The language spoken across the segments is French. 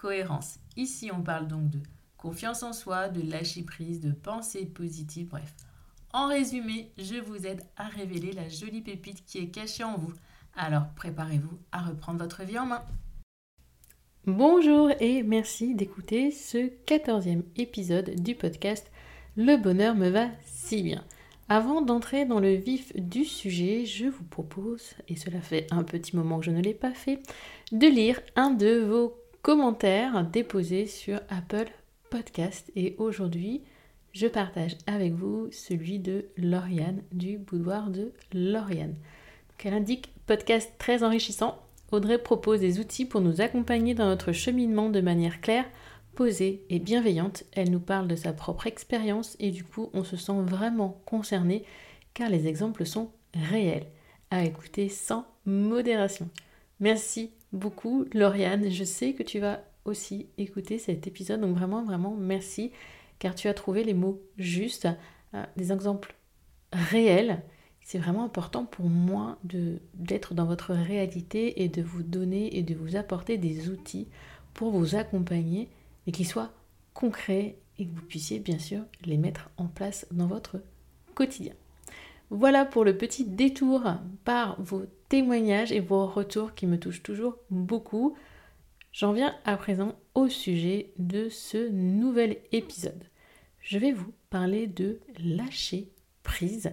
cohérence. Ici, on parle donc de confiance en soi, de lâcher prise, de pensée positive, bref. En résumé, je vous aide à révéler la jolie pépite qui est cachée en vous. Alors préparez-vous à reprendre votre vie en main. Bonjour et merci d'écouter ce quatorzième épisode du podcast Le bonheur me va si bien. Avant d'entrer dans le vif du sujet, je vous propose, et cela fait un petit moment que je ne l'ai pas fait, de lire un de vos commentaires déposés sur Apple Podcast. Et aujourd'hui, je partage avec vous celui de Lauriane, du boudoir de Lauriane. elle indique podcast très enrichissant. Audrey propose des outils pour nous accompagner dans notre cheminement de manière claire, posée et bienveillante. Elle nous parle de sa propre expérience et du coup on se sent vraiment concerné car les exemples sont réels. À écouter sans modération. Merci beaucoup Lauriane. Je sais que tu vas aussi écouter cet épisode donc vraiment vraiment merci car tu as trouvé les mots justes, euh, des exemples réels. C'est vraiment important pour moi d'être dans votre réalité et de vous donner et de vous apporter des outils pour vous accompagner et qui soient concrets et que vous puissiez bien sûr les mettre en place dans votre quotidien. Voilà pour le petit détour par vos témoignages et vos retours qui me touchent toujours beaucoup. J'en viens à présent au sujet de ce nouvel épisode. Je vais vous parler de lâcher prise.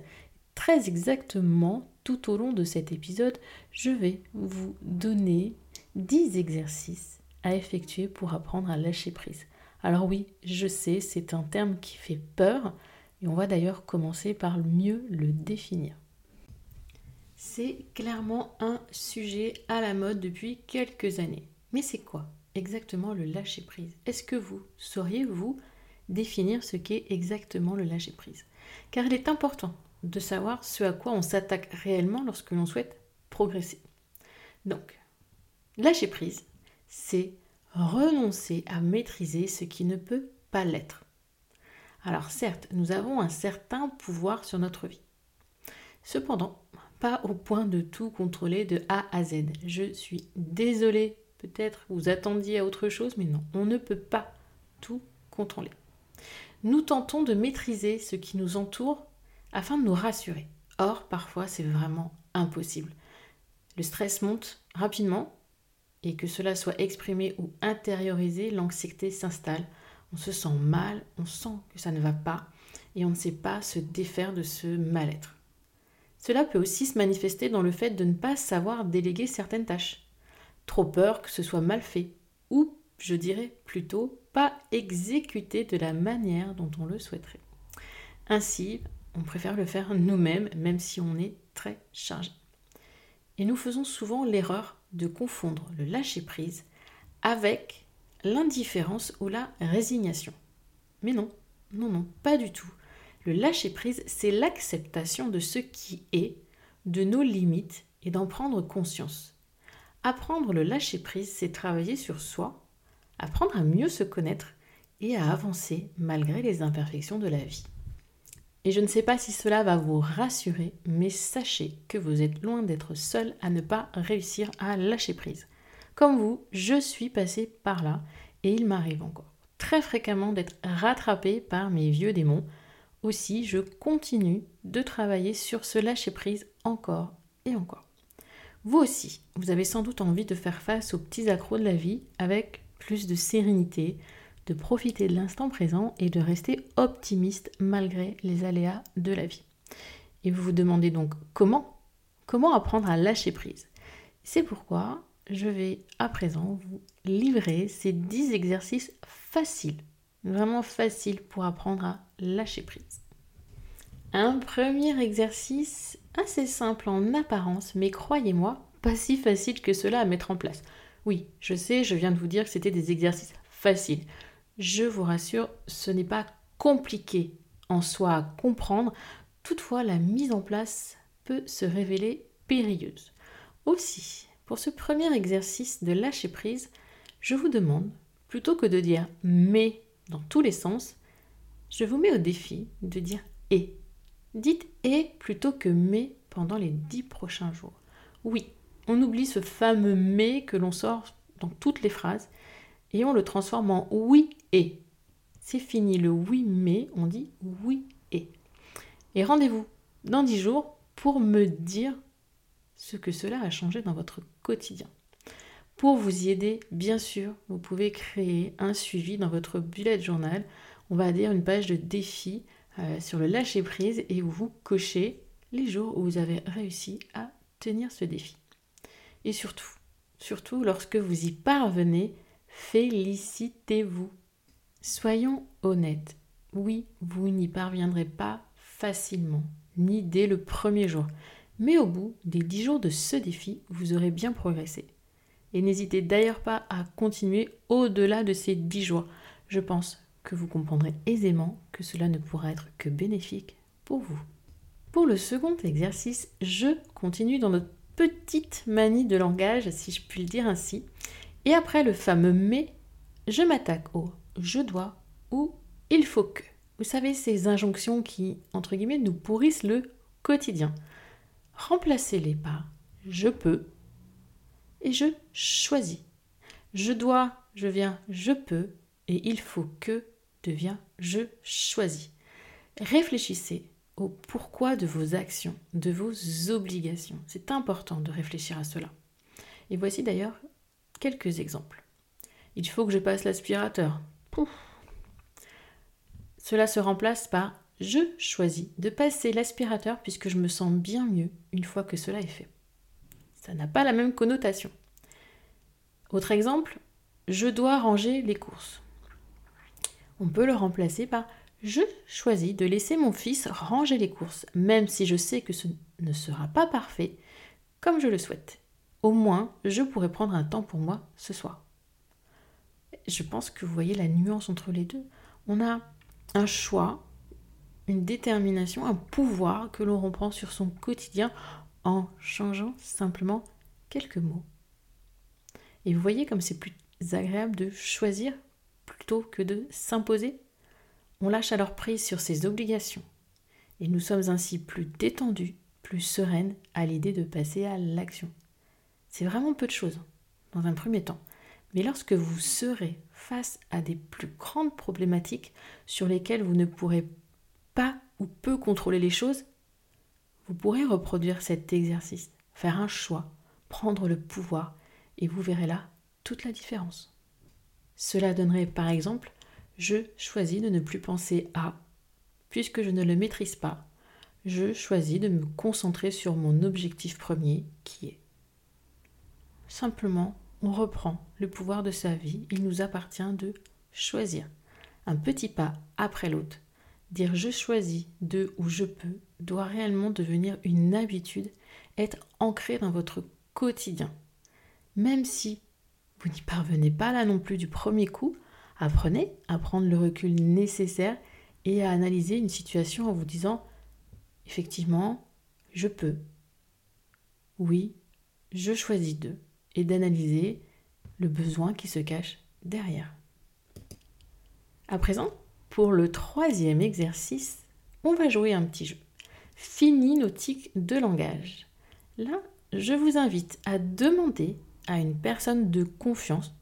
Très exactement, tout au long de cet épisode, je vais vous donner 10 exercices à effectuer pour apprendre à lâcher prise. Alors oui, je sais, c'est un terme qui fait peur et on va d'ailleurs commencer par mieux le définir. C'est clairement un sujet à la mode depuis quelques années. Mais c'est quoi exactement le lâcher prise Est-ce que vous sauriez, vous, définir ce qu'est exactement le lâcher prise Car il est important de savoir ce à quoi on s'attaque réellement lorsque l'on souhaite progresser. Donc, lâcher prise, c'est renoncer à maîtriser ce qui ne peut pas l'être. Alors certes, nous avons un certain pouvoir sur notre vie. Cependant, pas au point de tout contrôler de A à Z. Je suis désolée, peut-être vous attendiez à autre chose, mais non, on ne peut pas tout contrôler. Nous tentons de maîtriser ce qui nous entoure afin de nous rassurer. Or, parfois, c'est vraiment impossible. Le stress monte rapidement et que cela soit exprimé ou intériorisé, l'anxiété s'installe. On se sent mal, on sent que ça ne va pas et on ne sait pas se défaire de ce mal-être. Cela peut aussi se manifester dans le fait de ne pas savoir déléguer certaines tâches. Trop peur que ce soit mal fait ou, je dirais plutôt, pas exécuté de la manière dont on le souhaiterait. Ainsi, on préfère le faire nous-mêmes, même si on est très chargé. Et nous faisons souvent l'erreur de confondre le lâcher-prise avec l'indifférence ou la résignation. Mais non, non, non, pas du tout. Le lâcher-prise, c'est l'acceptation de ce qui est, de nos limites et d'en prendre conscience. Apprendre le lâcher-prise, c'est travailler sur soi, apprendre à mieux se connaître et à avancer malgré les imperfections de la vie. Et je ne sais pas si cela va vous rassurer, mais sachez que vous êtes loin d'être seul à ne pas réussir à lâcher prise. Comme vous, je suis passée par là et il m'arrive encore très fréquemment d'être rattrapée par mes vieux démons. Aussi, je continue de travailler sur ce lâcher prise encore et encore. Vous aussi, vous avez sans doute envie de faire face aux petits accros de la vie avec plus de sérénité, de profiter de l'instant présent et de rester optimiste malgré les aléas de la vie. Et vous vous demandez donc comment Comment apprendre à lâcher prise C'est pourquoi je vais à présent vous livrer ces 10 exercices faciles, vraiment faciles pour apprendre à lâcher prise. Un premier exercice assez simple en apparence, mais croyez-moi, pas si facile que cela à mettre en place. Oui, je sais, je viens de vous dire que c'était des exercices facile. Je vous rassure, ce n'est pas compliqué en soi à comprendre. Toutefois, la mise en place peut se révéler périlleuse. Aussi, pour ce premier exercice de lâcher prise, je vous demande, plutôt que de dire mais dans tous les sens, je vous mets au défi de dire et. Dites et plutôt que mais pendant les dix prochains jours. Oui, on oublie ce fameux mais que l'on sort dans toutes les phrases et on le transforme en oui et. C'est fini le oui mais, on dit oui et. Et rendez-vous dans dix jours pour me dire ce que cela a changé dans votre quotidien. Pour vous y aider, bien sûr, vous pouvez créer un suivi dans votre bullet journal. On va dire une page de défi euh, sur le lâcher prise et où vous cochez les jours où vous avez réussi à tenir ce défi. Et surtout, surtout lorsque vous y parvenez, félicitez-vous. Soyons honnêtes. Oui, vous n'y parviendrez pas facilement, ni dès le premier jour. Mais au bout des dix jours de ce défi, vous aurez bien progressé. Et n'hésitez d'ailleurs pas à continuer au-delà de ces dix jours. Je pense que vous comprendrez aisément que cela ne pourra être que bénéfique pour vous. Pour le second exercice, je continue dans notre petite manie de langage, si je puis le dire ainsi. Et après le fameux mais, je m'attaque au je dois ou il faut que. Vous savez, ces injonctions qui, entre guillemets, nous pourrissent le quotidien. Remplacez-les par je peux et je choisis. Je dois, je viens, je peux et il faut que devient je choisis. Réfléchissez au pourquoi de vos actions, de vos obligations. C'est important de réfléchir à cela. Et voici d'ailleurs quelques exemples. Il faut que je passe l'aspirateur. Cela se remplace par je choisis de passer l'aspirateur puisque je me sens bien mieux une fois que cela est fait. Ça n'a pas la même connotation. Autre exemple, je dois ranger les courses. On peut le remplacer par je choisis de laisser mon fils ranger les courses, même si je sais que ce ne sera pas parfait comme je le souhaite. Au moins, je pourrai prendre un temps pour moi ce soir. Je pense que vous voyez la nuance entre les deux. On a un choix, une détermination, un pouvoir que l'on reprend sur son quotidien en changeant simplement quelques mots. Et vous voyez comme c'est plus agréable de choisir plutôt que de s'imposer on lâche alors prise sur ses obligations et nous sommes ainsi plus détendus, plus sereines à l'idée de passer à l'action. C'est vraiment peu de choses dans un premier temps. Mais lorsque vous serez face à des plus grandes problématiques sur lesquelles vous ne pourrez pas ou peu contrôler les choses, vous pourrez reproduire cet exercice, faire un choix, prendre le pouvoir, et vous verrez là toute la différence. Cela donnerait par exemple je choisis de ne plus penser à, puisque je ne le maîtrise pas. Je choisis de me concentrer sur mon objectif premier qui est. Simplement, on reprend le pouvoir de sa vie. Il nous appartient de choisir. Un petit pas après l'autre. Dire je choisis de ou je peux doit réellement devenir une habitude, être ancré dans votre quotidien. Même si vous n'y parvenez pas là non plus du premier coup, Apprenez à prendre le recul nécessaire et à analyser une situation en vous disant effectivement, je peux. Oui, je choisis d'eux et d'analyser le besoin qui se cache derrière. À présent, pour le troisième exercice, on va jouer un petit jeu. Fini nos tics de langage. Là, je vous invite à demander à une personne de confiance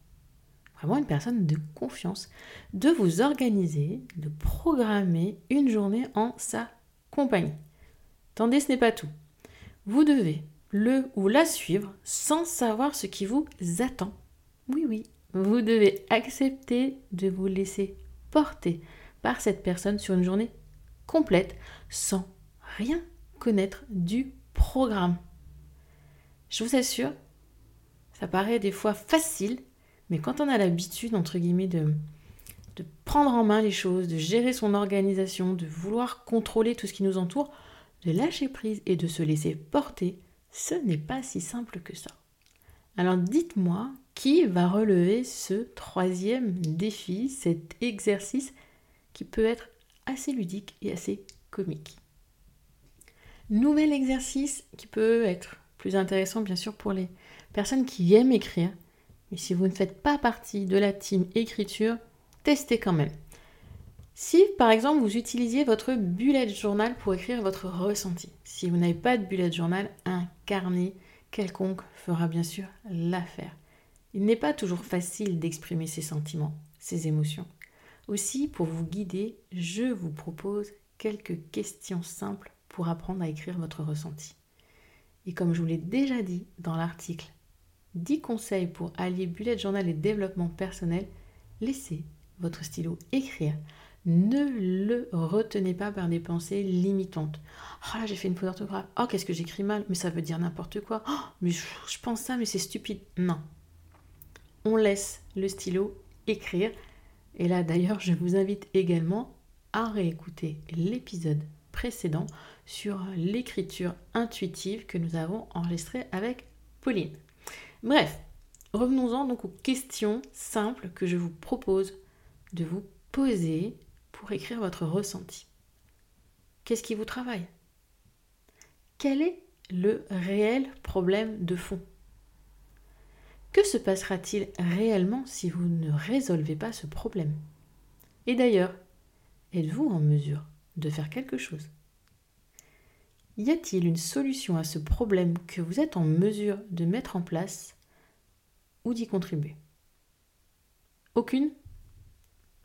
vraiment une personne de confiance, de vous organiser, de programmer une journée en sa compagnie. Attendez, ce n'est pas tout. Vous devez le ou la suivre sans savoir ce qui vous attend. Oui, oui, vous devez accepter de vous laisser porter par cette personne sur une journée complète sans rien connaître du programme. Je vous assure, ça paraît des fois facile, mais quand on a l'habitude, entre guillemets, de, prendre en main les choses, de gérer son organisation, de vouloir contrôler tout ce qui nous entoure, de lâcher prise et de se laisser porter, ce n'est pas si simple que ça. Alors dites-moi, Qui va relever ce troisième défi, cet exercice qui peut être assez ludique et assez comique? Nouvel exercice qui peut être plus intéressant bien sûr pour les personnes qui aiment écrire. Mais si vous ne faites pas partie de la team écriture, testez quand même. Si par exemple vous utilisiez votre bullet journal pour écrire votre ressenti, si vous n'avez pas de bullet journal, un carnet quelconque fera bien sûr l'affaire. Il n'est pas toujours facile d'exprimer ses sentiments, ses émotions. Aussi, pour vous guider, je vous propose quelques questions simples pour apprendre à écrire votre ressenti. Et comme je vous l'ai déjà dit dans l'article 10 conseils pour allier bullet journal et développement personnel, laissez votre stylo écrire ne le retenez pas par des pensées limitantes. Oh là, j'ai fait une faute d'orthographe. Oh, qu'est-ce que j'écris mal Mais ça veut dire n'importe quoi. Oh, mais je, je pense ça, mais c'est stupide. Non. On laisse le stylo écrire. Et là, d'ailleurs, je vous invite également à réécouter l'épisode précédent sur l'écriture intuitive que nous avons enregistré avec Pauline. Bref, revenons-en donc aux questions simples que je vous propose de vous poser pour écrire votre ressenti. Qu'est-ce qui vous travaille? Quel est le réel problème de fond? Que se passera-t-il réellement si vous ne résolvez pas ce problème? Et d'ailleurs, êtes-vous en mesure de faire quelque chose? Y a-t-il une solution à ce problème que vous êtes en mesure de mettre en place ou d'y contribuer? Aucune?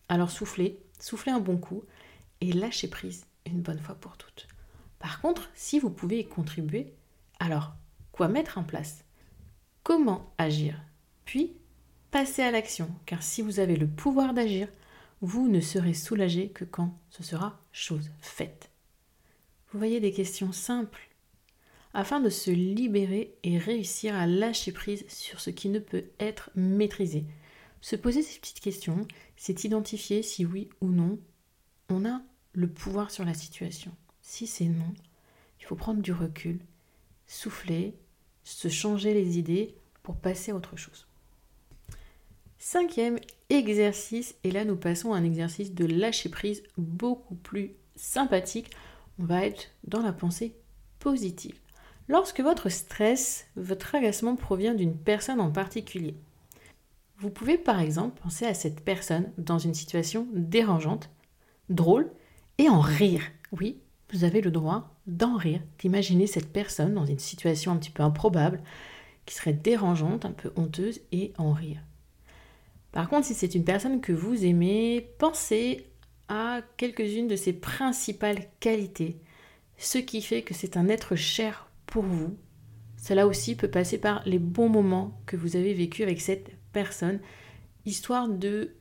Alors soufflez soufflez un bon coup et lâchez prise une bonne fois pour toutes. Par contre, si vous pouvez y contribuer, alors quoi mettre en place? Comment agir? Puis, passez à l'action, car si vous avez le pouvoir d'agir, vous ne serez soulagé que quand ce sera chose faite. Vous voyez des questions simples afin de se libérer et réussir à lâcher prise sur ce qui ne peut être maîtrisé, se poser ces petites questions, c'est identifier si oui ou non on a le pouvoir sur la situation. Si c'est non, il faut prendre du recul, souffler, se changer les idées pour passer à autre chose. Cinquième exercice, et là nous passons à un exercice de lâcher prise beaucoup plus sympathique. On va être dans la pensée positive. Lorsque votre stress, votre agacement provient d'une personne en particulier, vous pouvez par exemple penser à cette personne dans une situation dérangeante, drôle, et en rire. Oui, vous avez le droit d'en rire, d'imaginer cette personne dans une situation un petit peu improbable, qui serait dérangeante, un peu honteuse, et en rire. Par contre, si c'est une personne que vous aimez, pensez à quelques-unes de ses principales qualités, ce qui fait que c'est un être cher pour vous. Cela aussi peut passer par les bons moments que vous avez vécus avec cette personne, histoire de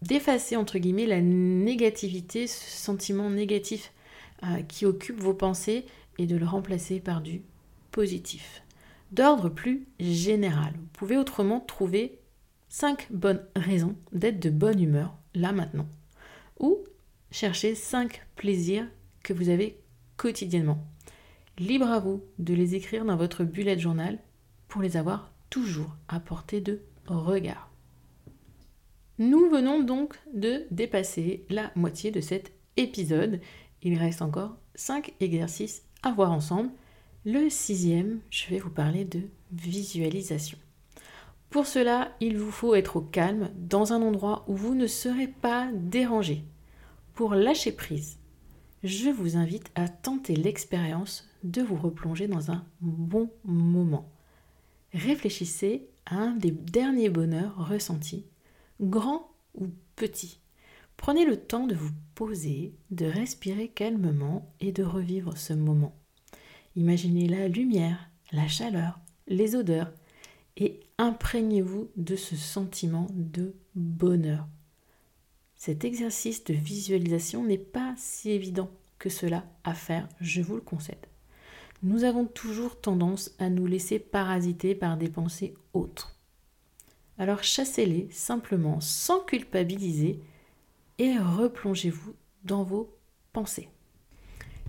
d'effacer entre guillemets la négativité, ce sentiment négatif euh, qui occupe vos pensées et de le remplacer par du positif. D'ordre plus général, vous pouvez autrement trouver cinq bonnes raisons d'être de bonne humeur là maintenant ou chercher cinq plaisirs que vous avez quotidiennement. Libre à vous de les écrire dans votre bullet journal pour les avoir toujours à portée de regard. Nous venons donc de dépasser la moitié de cet épisode. Il reste encore 5 exercices à voir ensemble. Le sixième, je vais vous parler de visualisation. Pour cela, il vous faut être au calme, dans un endroit où vous ne serez pas dérangé. Pour lâcher prise, je vous invite à tenter l'expérience de vous replonger dans un bon moment. Réfléchissez un des derniers bonheurs ressentis, grand ou petit. Prenez le temps de vous poser, de respirer calmement et de revivre ce moment. Imaginez la lumière, la chaleur, les odeurs et imprégnez-vous de ce sentiment de bonheur. Cet exercice de visualisation n'est pas si évident que cela à faire, je vous le concède nous avons toujours tendance à nous laisser parasiter par des pensées autres. Alors chassez-les simplement sans culpabiliser et replongez-vous dans vos pensées.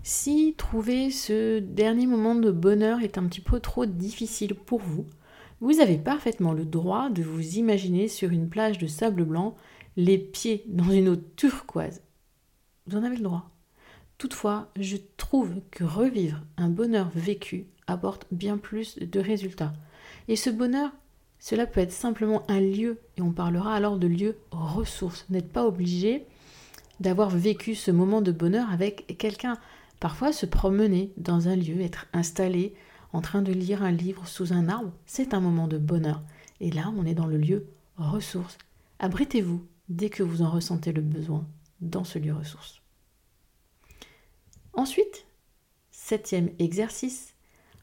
Si trouver ce dernier moment de bonheur est un petit peu trop difficile pour vous, Vous avez parfaitement le droit de vous imaginer sur une plage de sable blanc, les pieds dans une eau turquoise. Vous en avez le droit. Toutefois, je trouve que revivre un bonheur vécu apporte bien plus de résultats. Et ce bonheur, cela peut être simplement un lieu, et on parlera alors de lieu ressource. N'êtes pas obligé d'avoir vécu ce moment de bonheur avec quelqu'un. Parfois, se promener dans un lieu, être installé en train de lire un livre sous un arbre, c'est un moment de bonheur. Et là, on est dans le lieu ressource. Abritez-vous dès que vous en ressentez le besoin dans ce lieu ressource. Ensuite, septième exercice,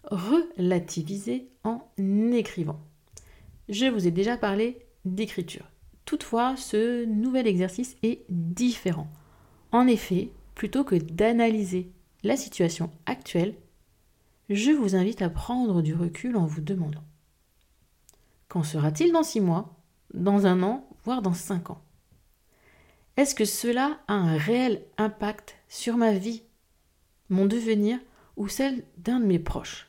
relativiser en écrivant. Je vous ai déjà parlé d'écriture. Toutefois, ce nouvel exercice est différent. En effet, plutôt que d'analyser la situation actuelle, je vous invite à prendre du recul en vous demandant Qu'en sera-t-il dans six mois, dans un an, voire dans cinq ans? Est-ce que cela a un réel impact sur ma vie, mon devenir ou celle d'un de mes proches?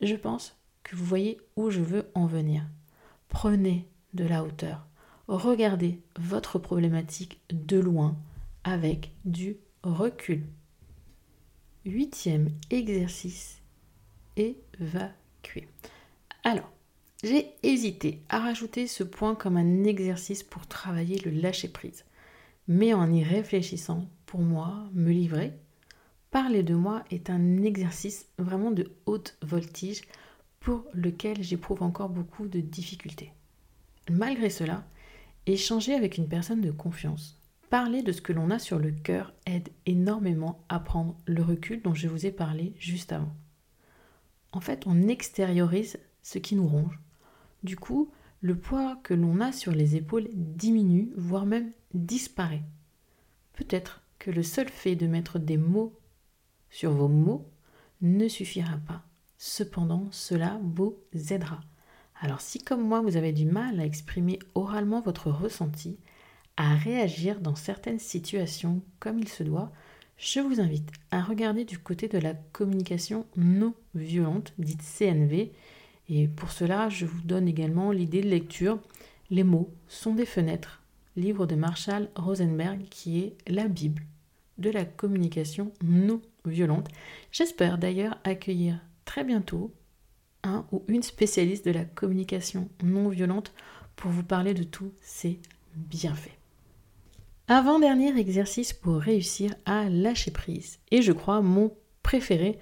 Je pense que vous voyez où je veux en venir. Prenez de la hauteur. Regardez votre problématique de loin avec du recul. Huitième exercice, évacuer. Alors, j'ai hésité à rajouter ce point comme un exercice pour travailler le lâcher-prise. Mais en y réfléchissant, pour moi, me livrer, parler de moi est un exercice vraiment de haute voltige pour lequel j'éprouve encore beaucoup de difficultés. Malgré cela, échanger avec une personne de confiance, Parler de ce que l'on a sur le cœur aide énormément à prendre le recul dont je vous ai parlé juste avant. En fait, on extériorise ce qui nous ronge. Du coup, le poids que l'on a sur les épaules diminue, voire même disparaît. Peut-être que le seul fait de mettre des mots sur vos mots ne suffira pas. Cependant, cela vous aidera. Alors si comme moi vous avez du mal à exprimer oralement votre ressenti, à réagir dans certaines situations comme il se doit, je vous invite à regarder du côté de la communication non violente, dite CNV. Et pour cela, je vous donne également l'idée de lecture. Les mots sont des fenêtres, livre de Marshall Rosenberg qui est la Bible de la communication non violente. J'espère d'ailleurs accueillir très bientôt un ou une spécialiste de la communication non violente pour vous parler de tous ces bienfaits. Avant-dernier exercice pour réussir à lâcher prise. Et je crois mon préféré,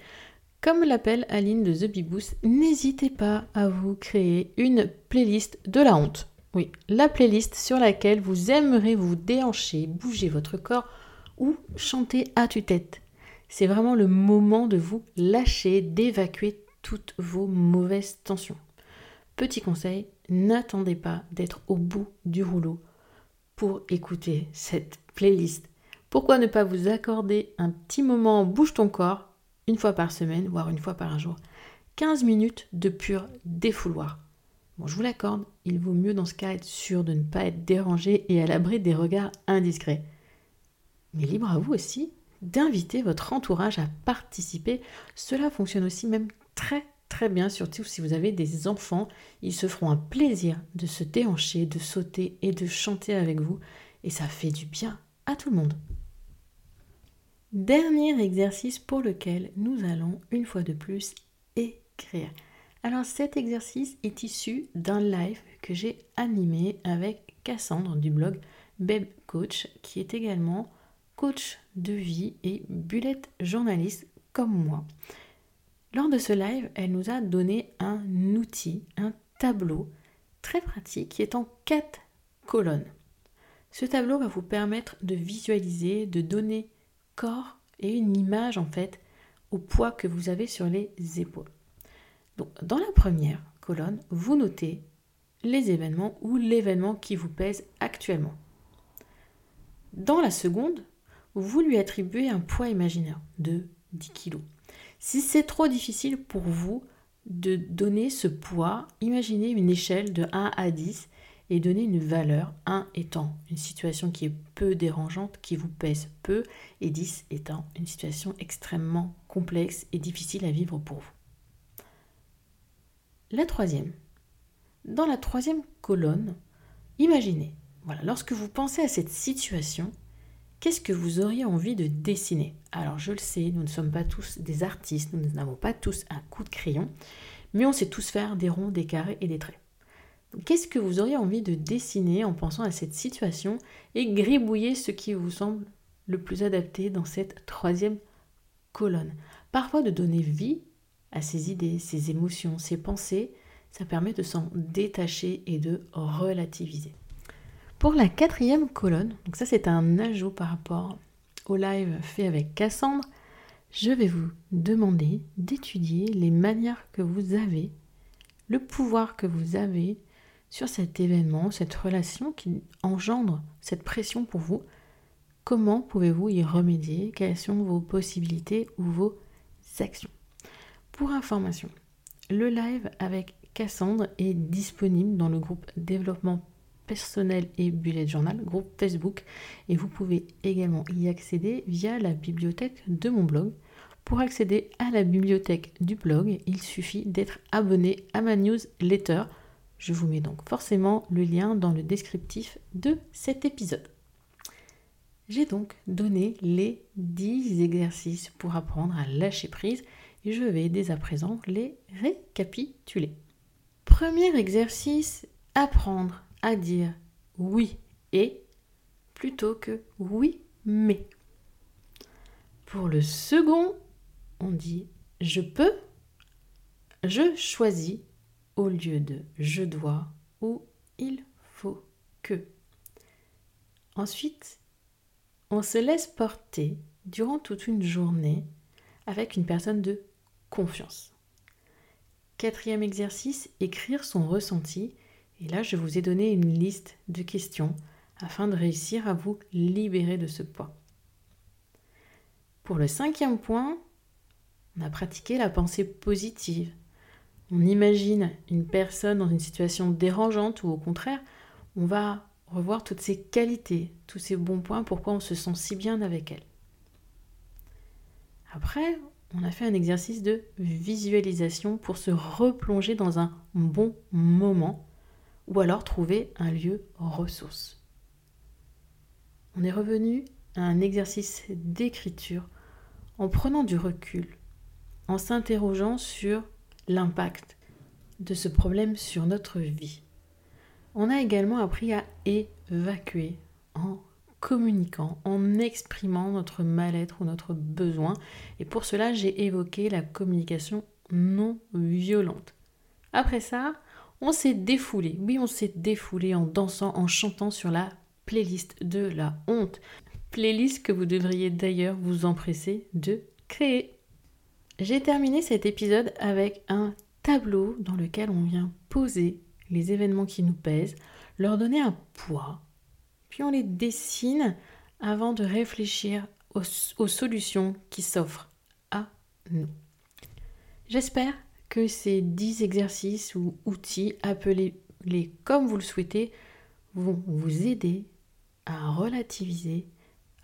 comme l'appelle Aline de The Big n'hésitez pas à vous créer une playlist de la honte. Oui, la playlist sur laquelle vous aimerez vous déhancher, bouger votre corps ou chanter à tue-tête. C'est vraiment le moment de vous lâcher, d'évacuer toutes vos mauvaises tensions. Petit conseil, n'attendez pas d'être au bout du rouleau pour écouter cette playlist. Pourquoi ne pas vous accorder un petit moment bouge ton corps une fois par semaine, voire une fois par jour 15 minutes de pur défouloir. Bon, je vous l'accorde, il vaut mieux dans ce cas être sûr de ne pas être dérangé et à l'abri des regards indiscrets. Mais libre à vous aussi d'inviter votre entourage à participer. Cela fonctionne aussi même très très bien, surtout si vous avez des enfants. Ils se feront un plaisir de se déhancher, de sauter et de chanter avec vous. Et ça fait du bien à tout le monde. Dernier exercice pour lequel nous allons une fois de plus écrire. Alors cet exercice est issu d'un live que j'ai animé avec Cassandre du blog Beb Coach qui est également coach de vie et bullet journaliste comme moi. Lors de ce live, elle nous a donné un outil, un tableau très pratique qui est en quatre colonnes. Ce tableau va vous permettre de visualiser, de donner corps et une image en fait au poids que vous avez sur les épaules. Dans la première colonne, vous notez les événements ou l'événement qui vous pèse actuellement. Dans la seconde, vous lui attribuez un poids imaginaire de 10 kg. Si c'est trop difficile pour vous de donner ce poids, imaginez une échelle de 1 à 10 et donnez une valeur, 1 étant une situation qui est peu dérangeante, qui vous pèse peu, et 10 étant une situation extrêmement complexe et difficile à vivre pour vous. La troisième. Dans la troisième colonne, imaginez, voilà, lorsque vous pensez à cette situation, qu'est-ce que vous auriez envie de dessiner? Alors je le sais, nous ne sommes pas tous des artistes, nous n'avons pas tous un coup de crayon, mais on sait tous faire des ronds, des carrés et des traits. Qu'est-ce que vous auriez envie de dessiner en pensant à cette situation et gribouiller ce qui vous semble le plus adapté dans cette troisième colonne? Parfois de donner vie à ces idées, ces émotions, ces pensées, ça permet de s'en détacher et de relativiser. Pour la quatrième colonne, donc ça c'est un ajout par rapport au live fait avec Cassandre, je vais vous demander d'étudier les manières que vous avez, le pouvoir que vous avez sur cet événement, cette relation qui engendre cette pression pour vous. Comment pouvez-vous y remédier? Quelles sont vos possibilités ou vos actions? Pour information, le live avec Cassandre est disponible dans le groupe développement personnel et bullet journal, groupe Facebook, et vous pouvez également y accéder via la bibliothèque de mon blog. Pour accéder à la bibliothèque du blog, il suffit d'être abonné à ma newsletter je vous mets donc forcément le lien dans le descriptif de cet épisode. J'ai donc donné les 10 exercices pour apprendre à lâcher prise et je vais dès à présent les récapituler. Premier exercice, apprendre dire oui et plutôt que oui mais. Pour le second, on dit je peux, je choisis au lieu de je dois ou il faut que. Ensuite, on se laisse porter durant toute une journée avec une personne de confiance. Quatrième exercice, écrire son ressenti. Et là, je vous ai donné une liste de questions afin de réussir à vous libérer de ce poids. Pour le cinquième point, on a pratiqué la pensée positive on imagine une personne dans une situation dérangeante ou au contraire, on va revoir toutes ses qualités, tous ses bons points, pourquoi on se sent si bien avec elle. Après, on a fait un exercice de visualisation pour se replonger dans un bon moment ou alors trouver un lieu ressource. On est revenu à un exercice d'écriture en prenant du recul, en s'interrogeant sur l'impact de ce problème sur notre vie. On a également appris à évacuer en communiquant, en exprimant notre mal-être ou notre besoin. Et pour cela, j'ai évoqué la communication non violente. Après ça, on s'est défoulé. Oui, on s'est défoulé en dansant, en chantant sur la playlist de la honte. Playlist que vous devriez d'ailleurs vous empresser de créer. J'ai terminé cet épisode avec un tableau dans lequel on vient poser les événements qui nous pèsent, leur donner un poids, puis on les dessine avant de réfléchir aux, solutions qui s'offrent à nous. J'espère que ces 10 exercices ou outils, appelez-les comme vous le souhaitez, vont vous aider à relativiser,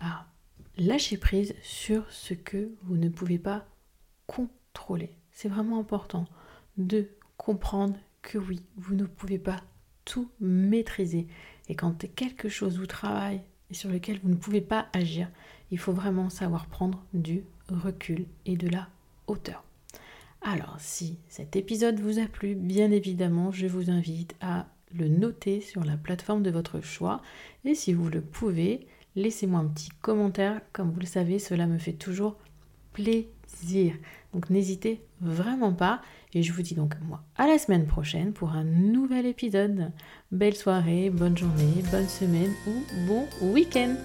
à lâcher prise sur ce que vous ne pouvez pas contrôler. C'est vraiment important de comprendre que oui, vous ne pouvez pas tout maîtriser. Et quand quelque chose vous travaille et sur lequel vous ne pouvez pas agir, il faut vraiment savoir prendre du recul et de la hauteur. Alors, si cet épisode vous a plu, bien évidemment, je vous invite à le noter sur la plateforme de votre choix. Et si vous le pouvez, laissez-moi un petit commentaire. Comme vous le savez, cela me fait toujours plaisir. Donc n'hésitez vraiment pas. Et je vous dis donc moi à la semaine prochaine pour un nouvel épisode. Belle soirée, bonne journée, bonne semaine ou bon week-end.